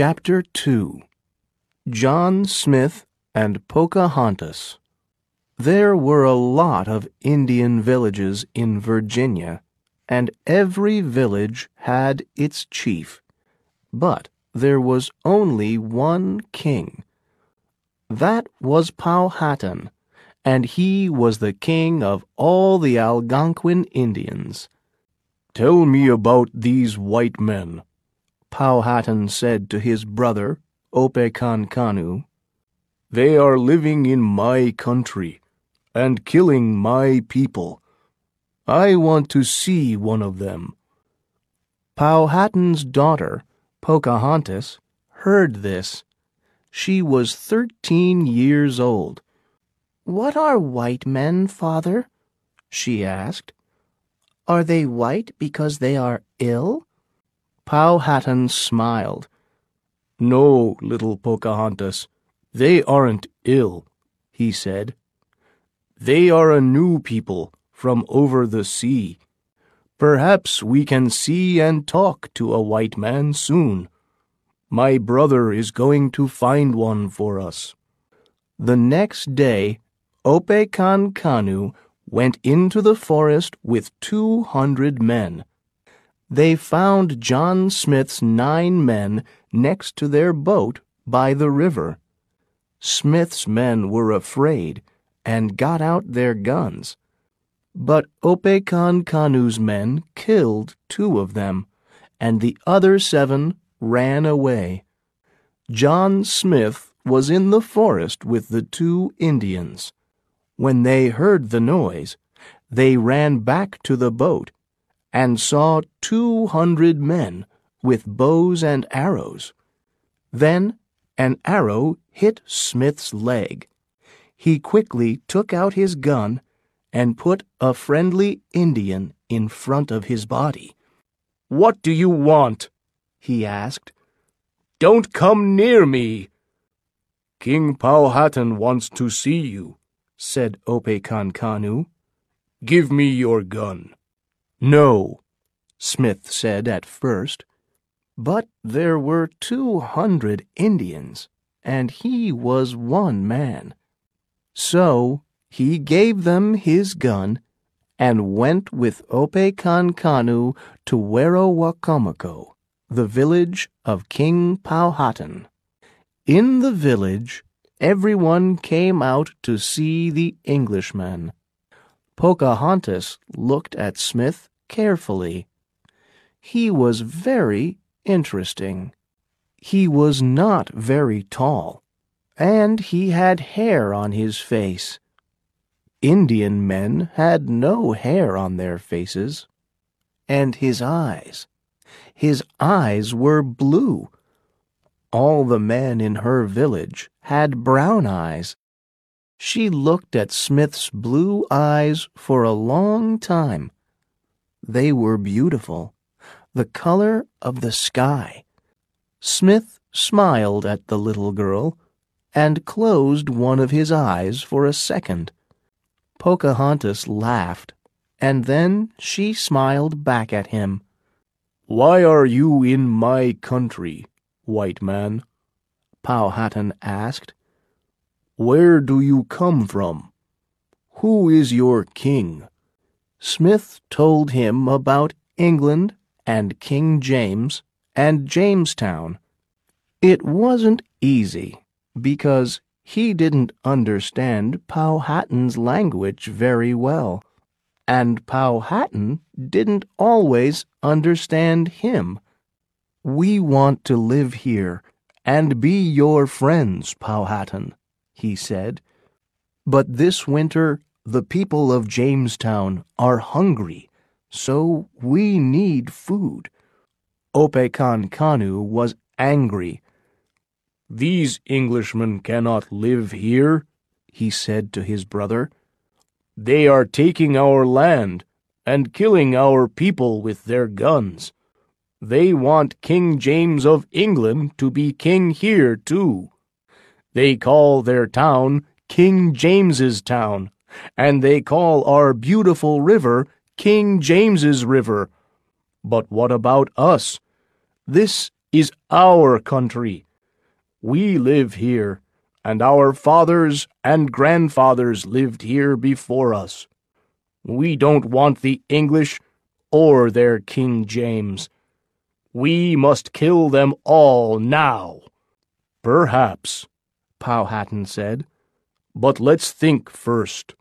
Chapter 2 John Smith and Pocahontas There were a lot of Indian villages in Virginia, and every village had its chief. But there was only one king. That was Powhatan, and he was the king of all the Algonquin Indians. Tell me about these white men, Powhatan said to his brother, Opechancanough. They are living in my country and killing my people. I want to see one of them. Powhatan's daughter, Pocahontas, heard this. She was thirteen years old. What are white men, father? she asked. Are they white because they are ill? Powhatan smiled. No, little Pocahontas, they aren't ill, he said. They are a new people from over the sea. Perhaps we can see and talk to a white man soon. My brother is going to find one for us. The next day, Opechancanough went into the forest with two hundred men. They found John Smith's nine men next to their boat by the river. Smith's men were afraid and got out their guns. But Opechancanough's men killed two of them, and the other seven ran away. John Smith was in the forest with the two Indians. When they heard the noise, they ran back to the boat and saw two hundred men with bows and arrows. Then an arrow hit Smith's leg. He quickly took out his gun and put a friendly Indian in front of his body. What do you want? he asked. Don't come near me. King Powhatan wants to see you, said Opechancanough. Give me your gun. No, Smith said at first. But there were two hundred Indians, and he was one man. So he gave them his gun and went with Opechancanough to Werowocomoco, the village of King Powhatan. In the village, everyone came out to see the Englishmen. Pocahontas looked at Smith carefully. He was very interesting. He was not very tall, and he had hair on his face. Indian men had no hair on their faces. And his eyes. His eyes were blue. All the men in her village had brown eyes. She looked at Smith's blue eyes for a long time. They were beautiful, the color of the sky. Smith smiled at the little girl and closed one of his eyes for a second. Pocahontas laughed, and then she smiled back at him. Why are you in my country, white man? Powhatan asked. Where do you come from? Who is your king? Smith told him about England and King James and Jamestown. It wasn't easy because he didn't understand Powhatan's language very well, and Powhatan didn't always understand him. We want to live here and be your friends, Powhatan he said. But this winter the people of Jamestown are hungry, so we need food. Opechancanough was angry. These Englishmen cannot live here, he said to his brother. They are taking our land and killing our people with their guns. They want King James of England to be king here, too. They call their town King James's Town, and they call our beautiful river King James's River. But what about us? This is our country. We live here, and our fathers and grandfathers lived here before us. We don't want the English or their King James. We must kill them all now. Perhaps, Powhatan said, but let's think first.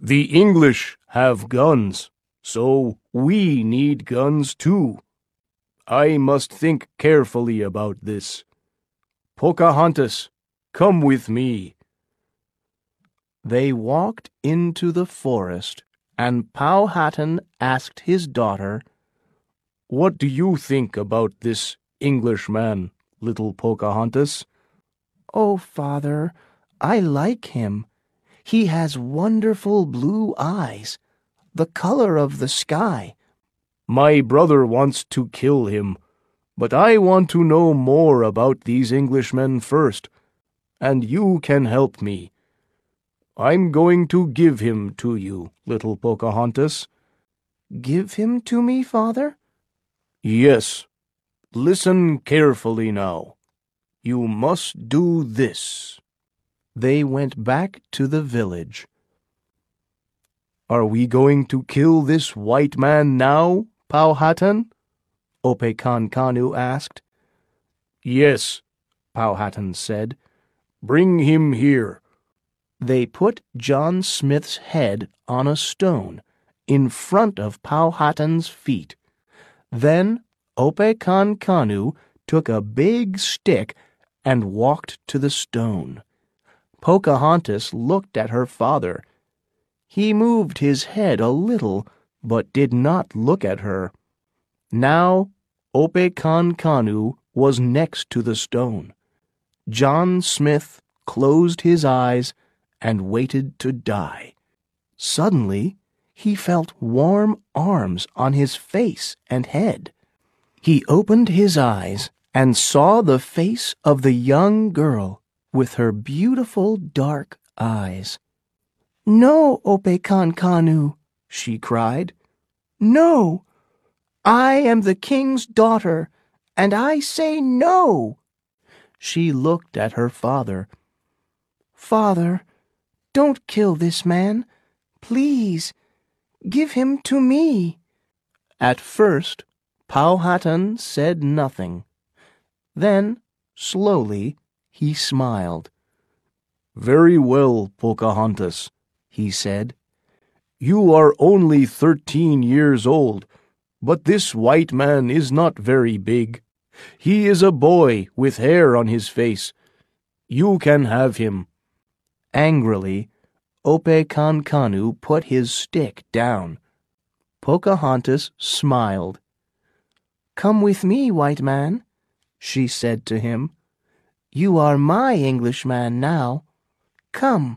The English have guns, so we need guns too. I must think carefully about this. Pocahontas, come with me. They walked into the forest, and Powhatan asked his daughter, What do you think about this Englishman, little Pocahontas? Oh, father, I like him. He has wonderful blue eyes, the color of the sky. My brother wants to kill him, but I want to know more about these Englishmen first, and you can help me. I'm going to give him to you, little Pocahontas. Give him to me, father? Yes. Listen carefully now. You must do this. They went back to the village. Are we going to kill this white man now, Powhatan? Opechancanough asked. Yes, Powhatan said. Bring him here. They put John Smith's head on a stone in front of Powhatan's feet. Then Opechancanough took a big stick and walked to the stone. Pocahontas looked at her father. He moved his head a little, but did not look at her. Now Opechancanough was next to the stone. John Smith closed his eyes and waited to die. Suddenly, he felt warm arms on his face and head. He opened his eyes and saw the face of the young girl with her beautiful dark eyes. No, Opechancanough, she cried. No! I am the king's daughter, and I say no! She looked at her father. Father, don't kill this man. Please, give him to me. At first, Powhatan said nothing. Then, slowly, he smiled. Very well, Pocahontas, he said. You are only thirteen years old, but this white man is not very big. He is a boy with hair on his face. You can have him. Angrily, Opechancanough put his stick down. Pocahontas smiled. Come with me, white man, she said to him. You are my Englishman now. Come,